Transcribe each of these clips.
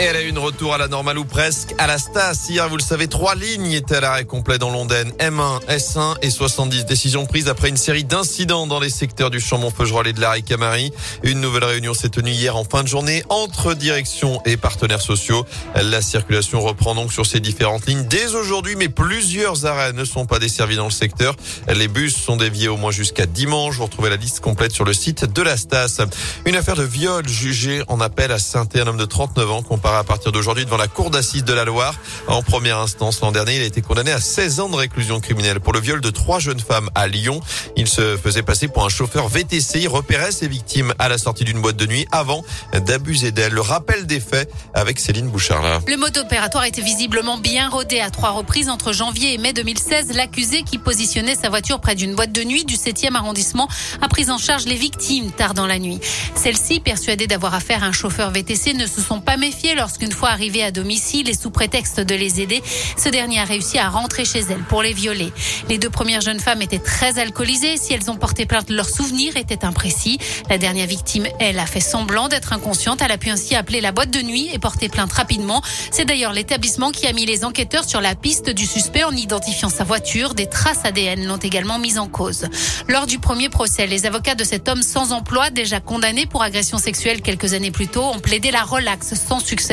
Et elle a une retour à la normale ou presque à la Stas. Hier, vous le savez, trois lignes étaient à l'arrêt complet dans Londaine. M1, S1 et 70. Décisions prises après une série d'incidents dans les secteurs du Chambon-Feugerolles et de l'arrêt Camary. Une nouvelle réunion s'est tenue hier en fin de journée entre direction et partenaires sociaux. La circulation reprend donc sur ces différentes lignes dès aujourd'hui, mais plusieurs arrêts ne sont pas desservis dans le secteur. Les bus sont déviés au moins jusqu'à dimanche. Vous retrouvez la liste complète sur le site de la Stas. Une affaire de viol jugée en appel à saint un homme de 39 ans à partir d'aujourd'hui devant la cour d'assises de la Loire. En première instance, l'an dernier, il a été condamné à 16 ans de réclusion criminelle pour le viol de trois jeunes femmes à Lyon. Il se faisait passer pour un chauffeur VTC. Il repérait ses victimes à la sortie d'une boîte de nuit avant d'abuser d'elles. Le rappel des faits avec Céline Bouchard. Le mode opératoire était visiblement bien rodé à trois reprises entre janvier et mai 2016. L'accusé qui positionnait sa voiture près d'une boîte de nuit du 7e arrondissement a pris en charge les victimes tard dans la nuit. Celles-ci, persuadées d'avoir affaire à un chauffeur VTC, ne se sont pas méfiées lorsqu'une fois arrivé à domicile et sous prétexte de les aider, ce dernier a réussi à rentrer chez elle pour les violer. Les deux premières jeunes femmes étaient très alcoolisées. Si elles ont porté plainte, leurs souvenirs étaient imprécis. La dernière victime, elle, a fait semblant d'être inconsciente. Elle a pu ainsi appeler la boîte de nuit et porter plainte rapidement. C'est d'ailleurs l'établissement qui a mis les enquêteurs sur la piste du suspect en identifiant sa voiture. Des traces ADN l'ont également mise en cause. Lors du premier procès, les avocats de cet homme sans emploi, déjà condamné pour agression sexuelle quelques années plus tôt, ont plaidé la relaxe sans succès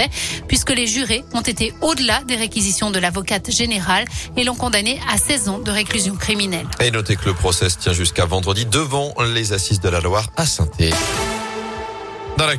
puisque les jurés ont été au-delà des réquisitions de l'avocate générale et l'ont condamné à 16 ans de réclusion criminelle. Et notez que le procès tient jusqu'à vendredi devant les assises de la Loire à saint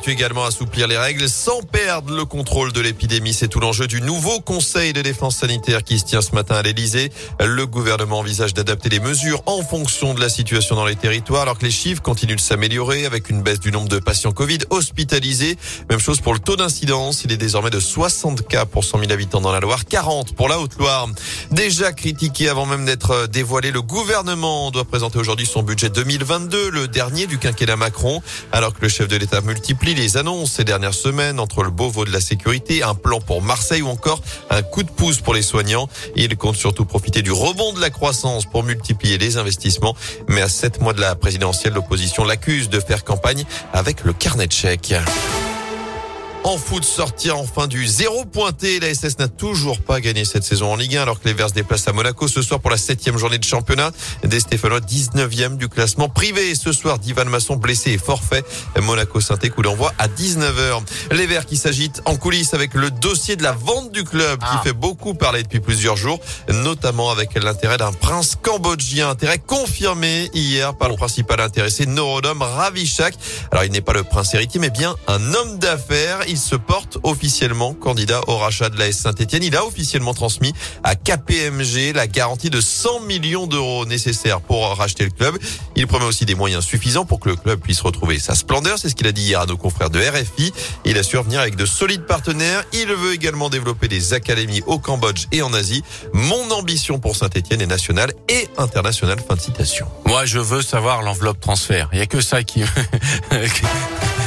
également, assouplir les règles sans perdre le contrôle de l'épidémie. C'est tout l'enjeu du nouveau Conseil de défense sanitaire qui se tient ce matin à l'Elysée. Le gouvernement envisage d'adapter les mesures en fonction de la situation dans les territoires alors que les chiffres continuent de s'améliorer avec une baisse du nombre de patients Covid hospitalisés. Même chose pour le taux d'incidence. Il est désormais de 60 cas pour 100 000 habitants dans la Loire, 40 pour la Haute-Loire. Déjà critiqué avant même d'être dévoilé, le gouvernement doit présenter aujourd'hui son budget 2022, le dernier du quinquennat Macron, alors que le chef de l'État multi multiplie les annonces ces dernières semaines entre le Beauvau de la sécurité, un plan pour Marseille ou encore un coup de pouce pour les soignants. Il compte surtout profiter du rebond de la croissance pour multiplier les investissements. Mais à sept mois de la présidentielle, l'opposition l'accuse de faire campagne avec le carnet de chèques. En foot, sortir enfin du zéro pointé. La SS n'a toujours pas gagné cette saison en Ligue 1 alors que les Verts se déplacent à Monaco ce soir pour la septième journée de championnat. Des Stéphanois 19e du classement privé. Ce soir, Divan Masson blessé et forfait. Monaco saint coup d'envoi à 19h. Les Verts qui s'agitent en coulisses avec le dossier de la vente du club qui ah. fait beaucoup parler depuis plusieurs jours, notamment avec l'intérêt d'un prince cambodgien. Intérêt confirmé hier par le principal intéressé, Norodom Ravishak. Alors il n'est pas le prince héritier mais bien un homme d'affaires il se porte officiellement candidat au rachat de la S Saint-Etienne. Il a officiellement transmis à KPMG la garantie de 100 millions d'euros nécessaires pour racheter le club. Il promet aussi des moyens suffisants pour que le club puisse retrouver sa splendeur. C'est ce qu'il a dit hier à nos confrères de RFI. Il assure venir avec de solides partenaires. Il veut également développer des académies au Cambodge et en Asie. Mon ambition pour Saint-Etienne est nationale et internationale. Fin de citation. Moi, je veux savoir l'enveloppe transfert. Il y a que ça qui...